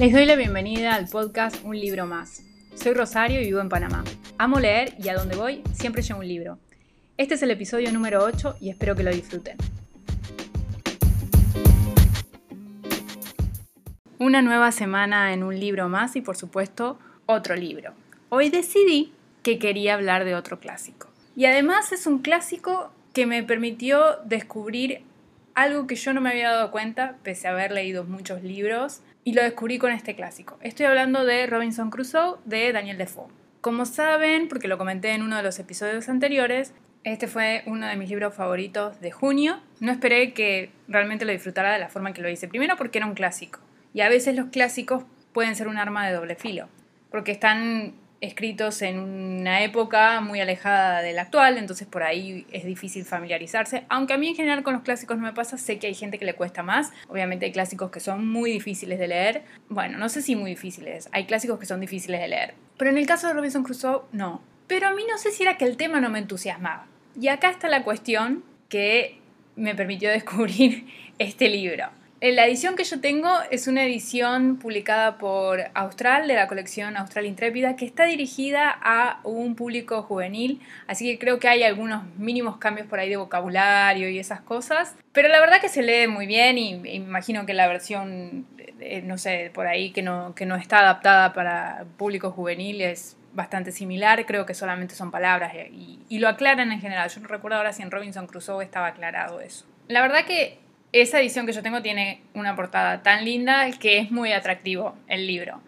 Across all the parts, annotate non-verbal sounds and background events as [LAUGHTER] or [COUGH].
Les doy la bienvenida al podcast Un libro más. Soy Rosario y vivo en Panamá. Amo leer y a donde voy siempre llevo un libro. Este es el episodio número 8 y espero que lo disfruten. Una nueva semana en un libro más y por supuesto otro libro. Hoy decidí que quería hablar de otro clásico. Y además es un clásico que me permitió descubrir algo que yo no me había dado cuenta, pese a haber leído muchos libros, y lo descubrí con este clásico. Estoy hablando de Robinson Crusoe de Daniel Defoe. Como saben, porque lo comenté en uno de los episodios anteriores, este fue uno de mis libros favoritos de junio. No esperé que realmente lo disfrutara de la forma en que lo hice. Primero porque era un clásico. Y a veces los clásicos pueden ser un arma de doble filo. Porque están escritos en una época muy alejada de la actual, entonces por ahí es difícil familiarizarse. Aunque a mí en general con los clásicos no me pasa, sé que hay gente que le cuesta más. Obviamente hay clásicos que son muy difíciles de leer. Bueno, no sé si muy difíciles, hay clásicos que son difíciles de leer. Pero en el caso de Robinson Crusoe, no. Pero a mí no sé si era que el tema no me entusiasmaba. Y acá está la cuestión que me permitió [LAUGHS] descubrir este libro. La edición que yo tengo es una edición publicada por Austral, de la colección Austral Intrépida, que está dirigida a un público juvenil, así que creo que hay algunos mínimos cambios por ahí de vocabulario y esas cosas, pero la verdad que se lee muy bien y, imagino que la versión, eh, no sé, por ahí que no, que no está adaptada para público juvenil es bastante similar, creo que solamente son palabras y, y lo aclaran en general. Yo no recuerdo ahora si en Robinson Crusoe estaba aclarado eso. La verdad que esa edición que yo tengo tiene una portada tan linda que es muy atractivo el libro.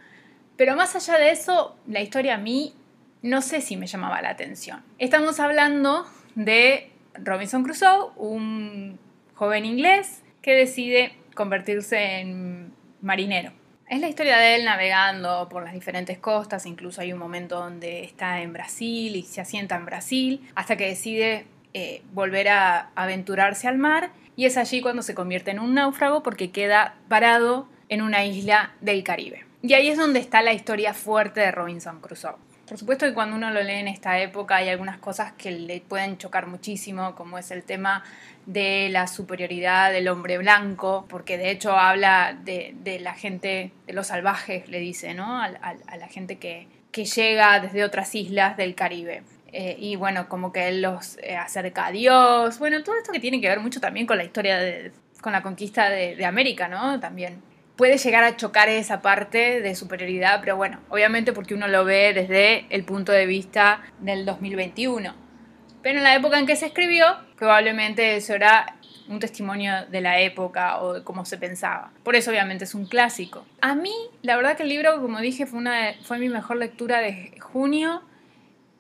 Pero más allá de eso, la historia a mí no sé si me llamaba la atención. Estamos hablando de Robinson Crusoe, un joven inglés que decide convertirse en marinero. Es la historia de él navegando por las diferentes costas, incluso hay un momento donde está en Brasil y se asienta en Brasil, hasta que decide eh, volver a aventurarse al mar y es allí cuando se convierte en un náufrago porque queda parado en una isla del Caribe. Y ahí es donde está la historia fuerte de Robinson Crusoe. Por supuesto que cuando uno lo lee en esta época hay algunas cosas que le pueden chocar muchísimo, como es el tema de la superioridad del hombre blanco, porque de hecho habla de, la gente, de los salvajes, le dice, ¿no? A, la gente que, que llega desde otras islas del Caribe. Eh, y bueno, como que él los eh, acerca a Dios. Bueno, todo esto que tiene que ver mucho también con la historia de, con la conquista de, América, ¿no? También puede llegar a chocar esa parte de superioridad, pero bueno, obviamente porque uno lo ve desde el punto de vista del 2021. Pero en la época en que se escribió, probablemente eso era un testimonio de la época o de cómo se pensaba. Por eso obviamente es un clásico. A mí, la verdad que el libro, como dije, fue, una, fue mi mejor lectura de junio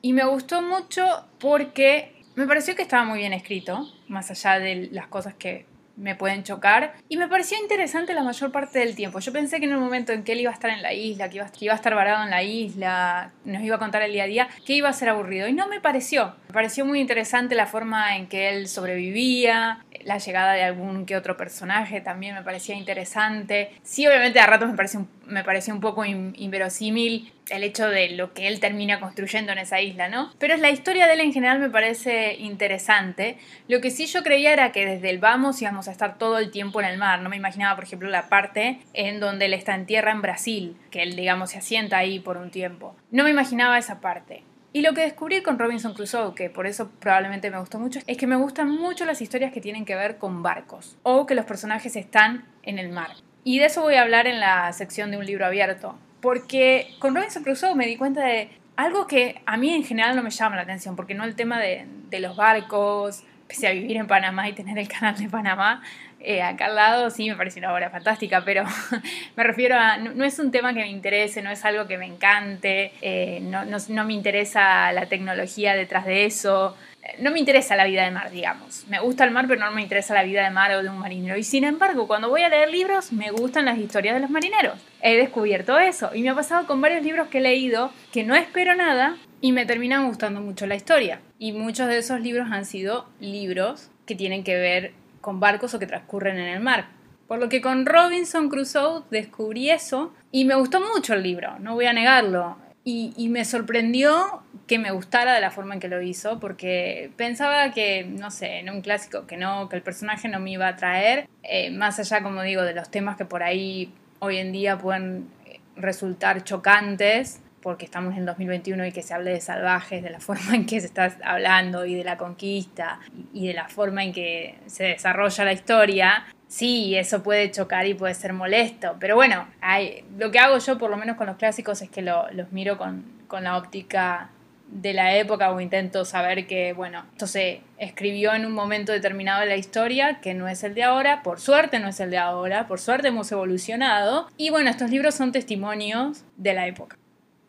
y me gustó mucho porque me pareció que estaba muy bien escrito, más allá de las cosas que me pueden chocar. Y me pareció interesante la mayor parte del tiempo. Yo pensé que en el momento en que él iba a estar en la isla, que iba, a estar varado en la isla, nos iba a contar el día a día, que iba a ser aburrido. Y no me pareció. Me pareció muy interesante la forma en que él sobrevivía, la llegada de algún que otro personaje también me parecía interesante. Sí, obviamente a ratos me pareció, un poco inverosímil el hecho de lo que él termina construyendo en esa isla, ¿no? Pero la historia de él en general me parece interesante. Lo que sí yo creía era que desde el vamos íbamos a estar todo el tiempo en el mar. No me imaginaba, por ejemplo, la parte en donde él está en tierra en Brasil, que él, digamos, se asienta ahí por un tiempo. No me imaginaba esa parte. Y lo que descubrí con Robinson Crusoe, que por eso probablemente me gustó mucho, es que me gustan mucho las historias que tienen que ver con barcos o que los personajes están en el mar. Y de eso voy a hablar en la sección de un libro abierto, porque con Robinson Crusoe me di cuenta de algo que a mí en general no me llama la atención, porque no el tema de, de los barcos, pese a vivir en Panamá y tener el canal de Panamá, eh, acá al lado sí me parece una obra fantástica, pero [LAUGHS] me refiero a, no, es un tema que me interese, no es algo que me encante, eh, no, no, me interesa la tecnología detrás de eso, no me interesa la vida de mar, digamos. Me gusta el mar, pero no me interesa la vida de mar o de un marinero. Y sin embargo, cuando voy a leer libros, me gustan las historias de los marineros. He descubierto eso. Y me ha pasado con varios libros que he leído que no espero nada y me terminan gustando mucho la historia. Y muchos de esos libros han sido libros que tienen que ver con barcos o que transcurren en el mar. Por lo que con Robinson Crusoe descubrí eso y me gustó mucho el libro, no voy a negarlo. Y, me sorprendió que me gustara de la forma en que lo hizo, porque pensaba que, no sé, en un clásico que no, que el personaje no me iba a traer, eh, más allá, como digo, de los temas que por ahí hoy en día pueden resultar chocantes porque estamos en 2021 y que se hable de salvajes, de la [LAUGHS] forma en que se está hablando y de la conquista y de la forma en que se desarrolla la historia, sí, eso puede chocar y puede ser molesto, pero bueno, hay, lo que hago yo por lo menos con los clásicos es que los miro con, con la óptica de la época o intento saber que, bueno, esto se escribió en un momento determinado de la historia que no es el de ahora, por suerte no es el de ahora, por suerte hemos evolucionado y bueno, estos libros son testimonios de la época.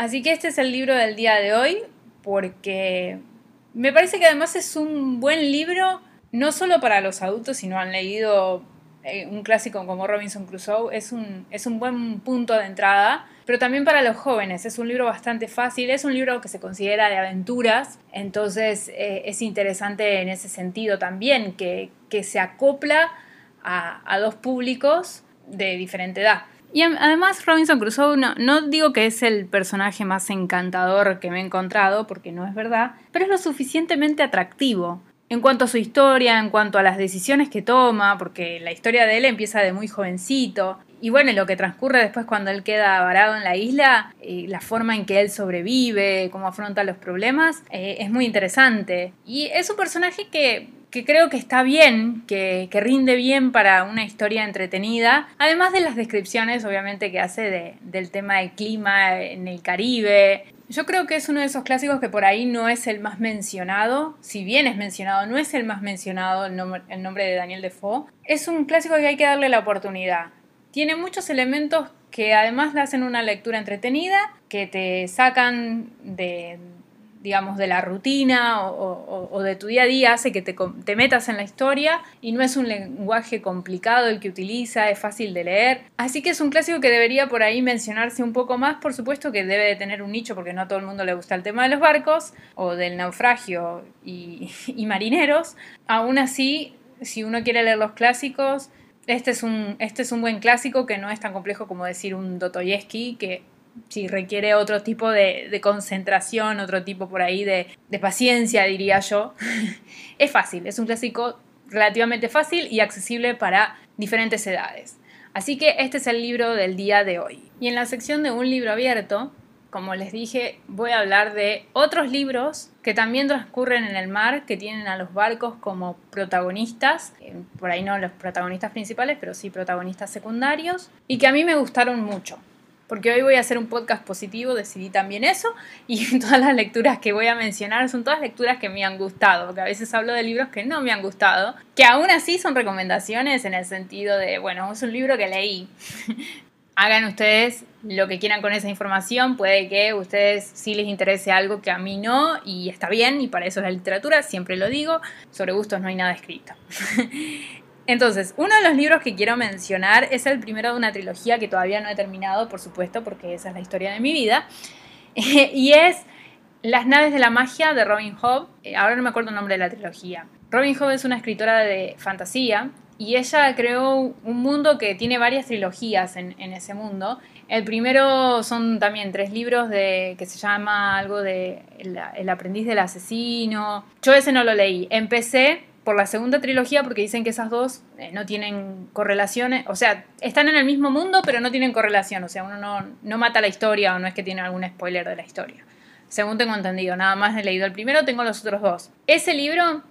Así que este es el libro del día de hoy porque me parece que además es un buen libro no solo para los adultos si no han leído eh, un clásico como Robinson Crusoe, es un, es un buen punto de entrada pero también para los jóvenes. Es un libro bastante fácil, es un libro que se considera de aventuras, entonces eh, es interesante en ese sentido también, que, se acopla a, dos públicos de diferente edad. Y además Robinson Crusoe no, digo que es el personaje más encantador que me he encontrado, porque no es verdad, pero es lo suficientemente atractivo en cuanto a su historia, en cuanto a las decisiones que toma, porque la historia de él empieza de muy jovencito. Y bueno, lo que transcurre después cuando él queda varado en la isla, eh, la forma en que él sobrevive, cómo afronta los problemas, eh, es muy interesante. Y es un personaje que, creo que está bien, que, rinde bien para una historia entretenida, además de las descripciones, obviamente, que hace del tema del clima en el Caribe, yo creo que es uno de esos clásicos que por ahí no es el más mencionado, si bien es mencionado, no es el más mencionado el, nombre, de Daniel Defoe. Es un clásico que hay que darle la oportunidad. Tiene muchos elementos que además le hacen una lectura entretenida, que te sacan de, digamos, de la rutina o, de tu día a día, hace que te, metas en la historia y no es un lenguaje complicado el que utiliza, es fácil de leer. Así que es un clásico que debería por ahí mencionarse un poco más, por supuesto que debe de tener un nicho porque no a todo el mundo le gusta el tema de los barcos o del naufragio y, [LAUGHS] y marineros. Aún así, si uno quiere leer los clásicos, este es, un, este es un buen clásico que no es tan complejo como decir un Dostoyevsky, que si requiere otro tipo de, concentración, otro tipo por ahí de, de paciencia, diría yo. [LAUGHS] es fácil, es un clásico relativamente fácil y accesible para diferentes edades. Así que este es el libro del día de hoy. Y en la sección de un libro abierto, como les dije, voy a hablar de otros libros que también transcurren en el mar, que tienen a los barcos como protagonistas, eh, por ahí no los protagonistas principales, pero sí protagonistas secundarios, y que a mí me gustaron mucho porque hoy voy a hacer un podcast positivo, decidí también eso, y [LAUGHS] todas las lecturas que voy a mencionar son todas lecturas que me han gustado, porque a veces hablo de libros que no me han gustado, que aún así son recomendaciones en el sentido de, bueno, es un libro que leí. [LAUGHS] Hagan ustedes lo que quieran con esa información, puede que a ustedes sí les interese algo que a mí no, y está bien, y para eso es la literatura, siempre lo digo, sobre gustos no hay nada escrito. [LAUGHS] Entonces, uno de los libros que quiero mencionar es el primero de una trilogía que todavía no he terminado, por supuesto, porque esa es la historia de mi vida, [LAUGHS] y es Las naves de la magia de Robin Hobb. Eh, ahora no me acuerdo el nombre de la trilogía. Robin Hobb es una escritora de fantasía y ella creó un mundo que tiene varias trilogías en, ese mundo. El primero son también tres libros de, que se llama algo de el, el aprendiz del asesino. Yo ese no lo leí. Empecé por la segunda trilogía porque dicen que esas dos eh, no tienen correlaciones, o sea, están en el mismo mundo pero no tienen correlación, o sea, uno no, no mata la historia o no es que tiene algún spoiler de la historia. Según tengo entendido, nada más he leído el primero, tengo los otros dos. Ese libro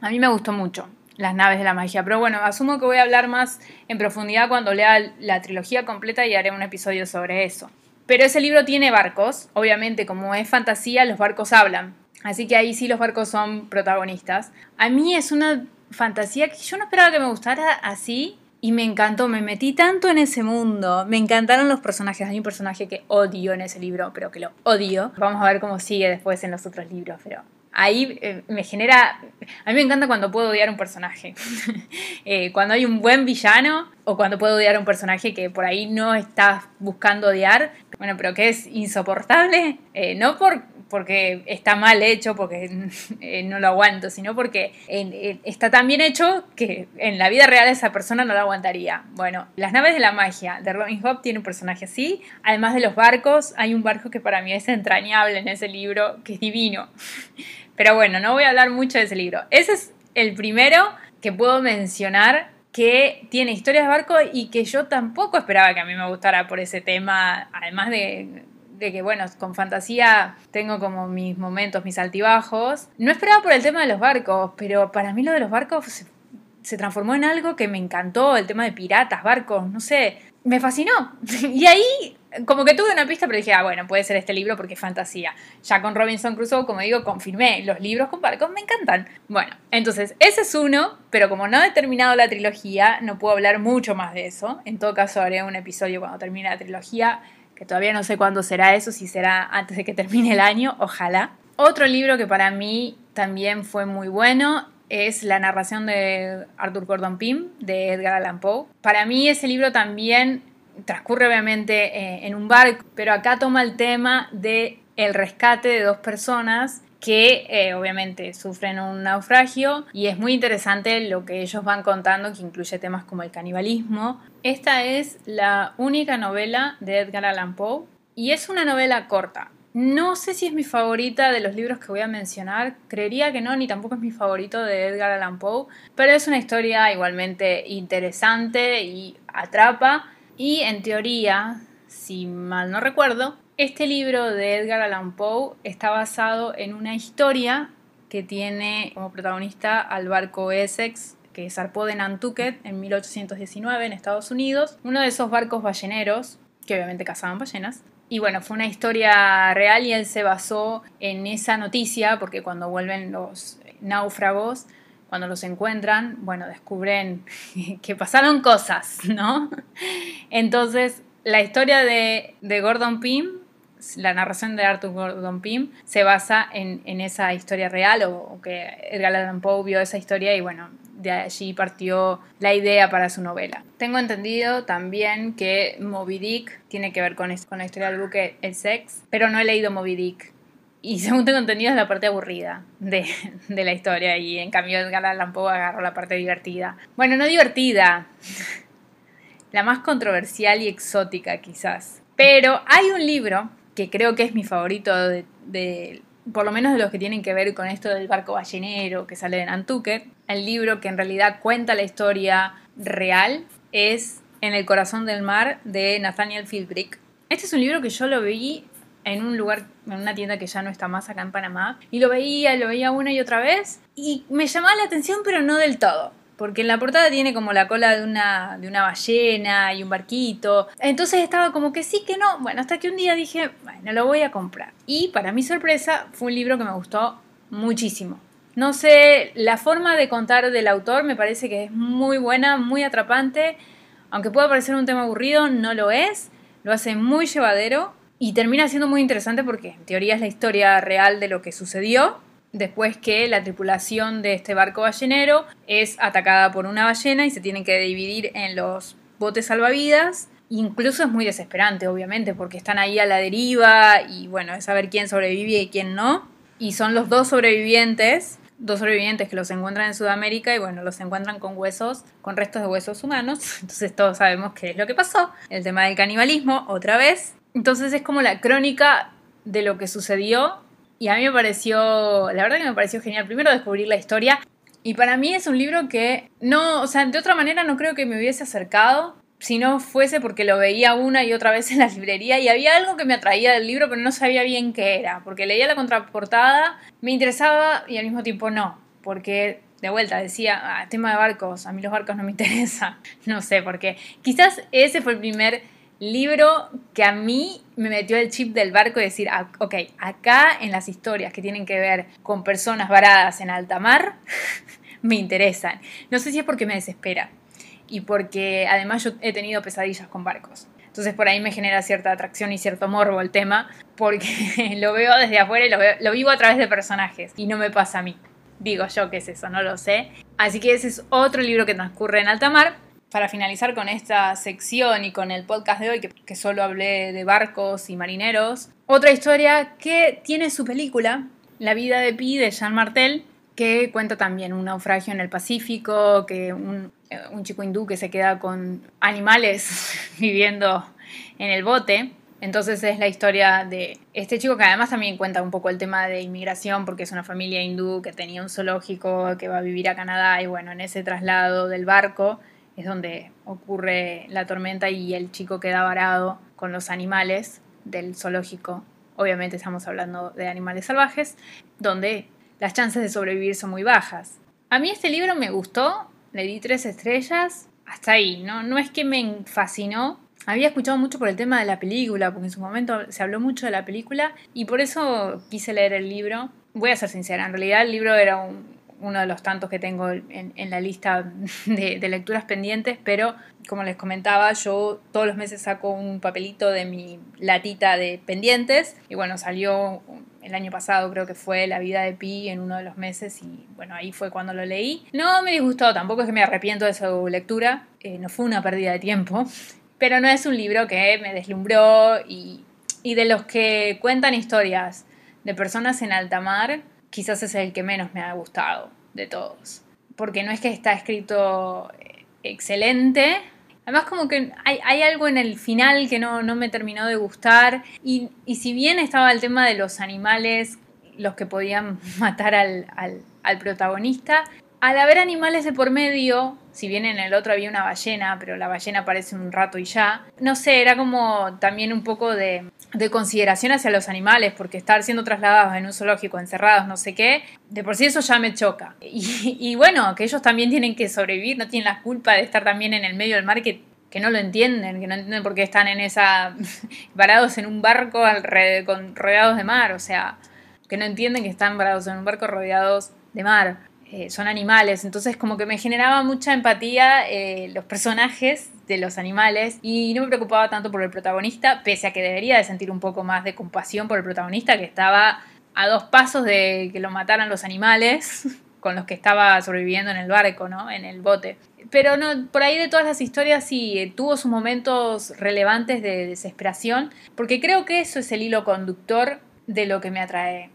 a mí me gustó mucho, Las naves de la magia, pero bueno, asumo que voy a hablar más en profundidad cuando lea la trilogía completa y haré un episodio sobre eso. Pero ese libro tiene barcos, obviamente como es fantasía, los barcos hablan. Así que ahí sí los barcos son protagonistas. A mí es una fantasía que yo no esperaba que me gustara así y me encantó, me metí tanto en ese mundo, me encantaron los personajes, hay un personaje que odio en ese libro, pero que lo odio. Vamos a ver cómo sigue después en los otros libros, pero ahí eh, me genera, a mí me encanta cuando puedo odiar un personaje, [LAUGHS] eh, cuando hay un buen villano o cuando puedo odiar a un personaje que por ahí no estás buscando odiar, bueno, pero que es insoportable, eh, no por porque está mal hecho, porque [LAUGHS] eh, no lo aguanto, sino porque está tan bien hecho que en la vida real esa persona no lo aguantaría. Bueno, las naves de la magia de Robin Hood tiene un personaje así, además de los barcos, hay un barco que para mí es entrañable en ese libro, que es divino. [LAUGHS] Pero bueno, no voy a hablar mucho de ese libro. Ese es el primero que puedo mencionar que tiene historias de barco y que yo tampoco esperaba que a mí me gustara por ese tema, además de, de que, bueno, con fantasía tengo como mis momentos, mis altibajos. No esperaba por el tema de los barcos, pero para mí lo de los barcos se, transformó en algo que me encantó, el tema de piratas, barcos, no sé, me fascinó. [LAUGHS] Y ahí como que tuve una pista, pero dije, ah, bueno, puede ser este libro porque es fantasía. Ya con Robinson Crusoe, como digo, confirmé, los libros con barcos me encantan. Bueno, entonces, ese es uno, pero como no he terminado la trilogía, no puedo hablar mucho más de eso. En todo caso, haré un episodio cuando termine la trilogía, que todavía no sé cuándo será eso, si será antes de que termine el año, ojalá. Otro libro que para mí también fue muy bueno es la narración de Arthur Gordon Pym, de Edgar Allan Poe. Para mí ese libro también transcurre obviamente eh, en un barco, pero acá toma el tema de el rescate de dos personas que eh, obviamente sufren un naufragio y es muy interesante lo que ellos van contando que incluye temas como el canibalismo. Esta es la única novela de Edgar Allan Poe y es una novela corta. No sé si es mi favorita de los libros que voy a mencionar, creería que no, ni tampoco es mi favorito de Edgar Allan Poe, pero es una historia igualmente interesante y atrapa y en teoría, si mal no recuerdo, este libro de Edgar Allan Poe está basado en una historia que tiene como protagonista al barco Essex que zarpó de Nantucket en 1819 en Estados Unidos, uno de esos barcos balleneros que obviamente cazaban ballenas. Y bueno, fue una historia real y él se basó en esa noticia porque cuando vuelven los náufragos cuando los encuentran, bueno, descubren [LAUGHS] que pasaron cosas, ¿no? Entonces, la historia de, Gordon Pym, la narración de Arthur Gordon Pym, se basa en, esa historia real o, que Edgar Allan Poe vio esa historia y bueno, de allí partió la idea para su novela. Tengo entendido también que Moby Dick tiene que ver con, con la historia del buque El Sex, pero no he leído Moby Dick. Y según tengo entendido es la parte aburrida de, la historia y en cambio Edgar Allan Poe agarró la parte divertida. Bueno, no divertida, [LAUGHS] la más controversial y exótica quizás. Pero hay un libro que creo que es mi favorito de, por lo menos de los que tienen que ver con esto del barco ballenero que sale de Nantucket. El libro que en realidad cuenta la historia real es En el corazón del mar de Nathaniel Philbrick. Este es un libro que yo lo vi en un lugar, en una tienda que ya no está más acá en Panamá, y lo veía, lo veía una y otra vez, y me llamaba la atención, pero no del todo. Porque en la portada tiene como la cola de una, de una ballena y un barquito. Entonces estaba como que sí, que no. Bueno, hasta que un día dije, bueno, lo voy a comprar. Y para mi sorpresa, fue un libro que me gustó muchísimo. No sé, la forma de contar del autor me parece que es muy buena, muy atrapante. Aunque pueda parecer un tema aburrido, no lo es. Lo hace muy llevadero y termina siendo muy interesante porque en teoría es la historia real de lo que sucedió después que la tripulación de este barco ballenero es atacada por una ballena y se tienen que dividir en los botes salvavidas. Incluso es muy desesperante, obviamente, porque están ahí a la deriva y bueno, es saber quién sobrevive y quién no. Y son los dos sobrevivientes, dos sobrevivientes que los encuentran en Sudamérica y bueno, los encuentran con huesos, con restos de huesos humanos. [LAUGHS] Entonces todos sabemos qué es lo que pasó. El tema del canibalismo, otra vez. Entonces es como la crónica de lo que sucedió y a mí me pareció, la verdad que me pareció genial. Primero descubrir la historia. Y para mí es un libro que no, o sea, de otra manera no creo que me hubiese acercado si no fuese porque lo veía una y otra vez en la librería y había algo que me atraía del libro pero no sabía bien qué era, porque leía la contraportada, me interesaba y al mismo tiempo no, porque de vuelta decía, ah, tema de barcos, a mí los barcos no me [LAUGHS] interesan, no sé por qué. Quizás ese fue el primer libro que a mí me metió el chip del barco y decir, ah, ok, acá en las historias que tienen que ver con personas varadas en alta mar, [LAUGHS] me interesan. No sé si es porque me desespera y porque además yo he tenido pesadillas con barcos. Entonces por ahí me genera cierta atracción y cierto morbo el tema, porque [LAUGHS] lo veo desde afuera y lo, lo vivo a través de personajes y no me pasa a mí. Digo yo que es eso, no lo sé. Así que ese es otro libro que transcurre en alta mar para finalizar con esta sección y con el podcast de hoy, que, solo hablé de barcos y marineros, otra historia que tiene su película, La vida de Pi de Jean Martel, que cuenta también un naufragio en el Pacífico, que un, eh, un chico hindú que se queda con animales [LAUGHS] viviendo en el bote. Entonces es la historia de este chico que además también cuenta un poco el tema de inmigración porque es una familia hindú que tenía un zoológico que va a vivir a Canadá y bueno, en ese traslado del barco es donde ocurre la tormenta y el chico queda varado con los animales del zoológico. Obviamente estamos hablando de animales salvajes, donde las chances de sobrevivir son muy bajas. A mí este libro me gustó, le di tres estrellas, hasta ahí, ¿no? No es que me fascinó. Había escuchado mucho por el tema de la película, porque en su momento se habló mucho de la película, y por eso quise leer el libro. Voy a ser sincera, en realidad el libro era un, uno de los tantos que tengo en, la lista [LAUGHS] de, lecturas pendientes, pero como les comentaba, yo todos los meses saco un papelito de mi latita de pendientes y bueno, salió el año pasado creo que fue La vida de Pi en uno de los meses y bueno, ahí fue cuando lo leí. No me disgustó, tampoco es que me arrepiento de su lectura, eh, no fue una pérdida de tiempo, [LAUGHS] pero no es un libro que me deslumbró y, y de los que cuentan historias de personas en alta mar, quizás es el que menos me ha gustado de todos. Porque no es que está escrito eh, excelente. Además como que hay, algo en el final que no, me terminó de gustar. Y, si bien estaba el tema de los animales, los que podían [LAUGHS] matar al, al protagonista, al haber animales de por medio, si bien en el otro había una ballena, pero la ballena aparece un rato y ya, no sé, era como también un poco de, consideración hacia los animales, porque estar siendo trasladados en un zoológico, encerrados, no sé qué, de por sí eso ya me choca. [LAUGHS] Y, bueno, que ellos también tienen que sobrevivir, no tienen la culpa de estar también en el medio del mar que que no lo entienden, que no entienden por qué están en esa [LAUGHS] varados en un barco con, rodeados de mar, o sea, que no entienden que están varados en un barco rodeados de mar. Eh, son animales, entonces como que me generaba mucha empatía eh, los personajes de los animales y no me preocupaba tanto por el protagonista, pese a que debería de sentir un poco más de compasión por el protagonista que estaba a dos pasos de que lo mataran los animales [LAUGHS] con los que estaba sobreviviendo en el barco, ¿no? En el bote. Pero no, por ahí de todas las historias sí eh, tuvo sus momentos relevantes de desesperación, porque creo que eso es el hilo conductor de lo que me atrae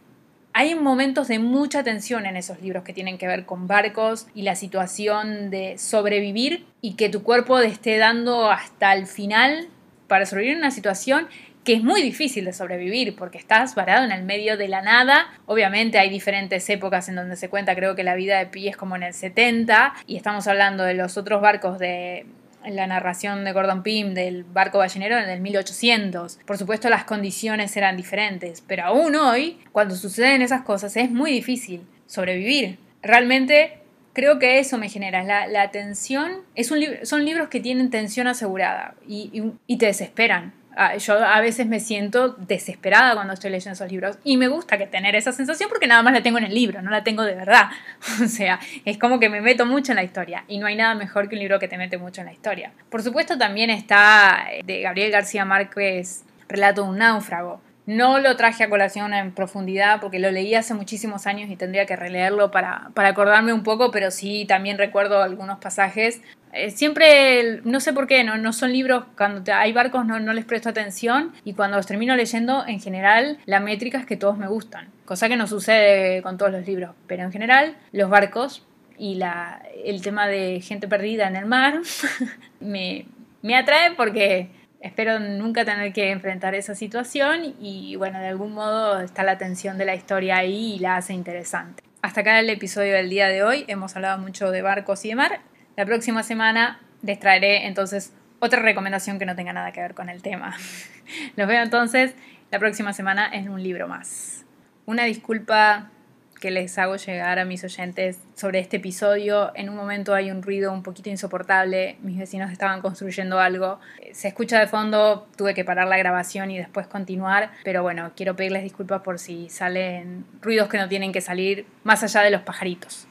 hay momentos de mucha tensión en esos libros que tienen que ver con barcos y la situación de sobrevivir y que tu cuerpo te esté dando hasta el final para sobrevivir en una situación que es muy difícil de sobrevivir porque estás varado en el medio de la nada. Obviamente hay diferentes épocas en donde se cuenta, creo que la vida de Pi es como en el 70 y estamos hablando de los otros barcos de la narración de Gordon Pym del barco ballenero en el 1800. Por supuesto las condiciones eran diferentes, pero aún hoy, cuando suceden esas cosas, es muy difícil sobrevivir. Realmente creo que eso me genera, la, la tensión, es son libros que tienen tensión asegurada y te desesperan. Ah, yo a veces me siento desesperada cuando estoy leyendo esos libros y me gusta que tener esa sensación porque nada más la tengo en el libro, no la tengo de verdad. [LAUGHS] O sea, es como que me meto mucho en la historia y no hay nada mejor que un libro que te mete mucho en la historia. Por supuesto también está eh, de Gabriel García Márquez, Relato de un náufrago. No lo traje a colación en profundidad porque lo leí hace muchísimos años y tendría que releerlo para, para acordarme un poco, pero sí también recuerdo algunos pasajes siempre, no sé por qué, no, no son libros, cuando hay barcos no, no les presto atención y cuando los termino leyendo, en general, la métrica es que todos me gustan, cosa que no sucede con todos los libros, pero en general, los barcos y la, el tema de gente perdida en el mar [LAUGHS] me, me atrae porque espero nunca tener que enfrentar esa situación y bueno, de algún modo está la tensión de la historia ahí y la hace interesante. Hasta acá el episodio del día de hoy. Hemos hablado mucho de barcos y de mar. La próxima semana les traeré entonces otra recomendación que no tenga nada que ver con el tema. [LAUGHS] Los veo entonces la próxima semana en un libro más. Una disculpa que les hago llegar a mis oyentes sobre este episodio. En un momento hay un ruido un poquito insoportable, mis vecinos estaban construyendo algo. Se escucha de fondo, tuve que parar la grabación y después continuar, pero bueno, quiero pedirles disculpas por si salen ruidos que no tienen que salir más allá de los pajaritos.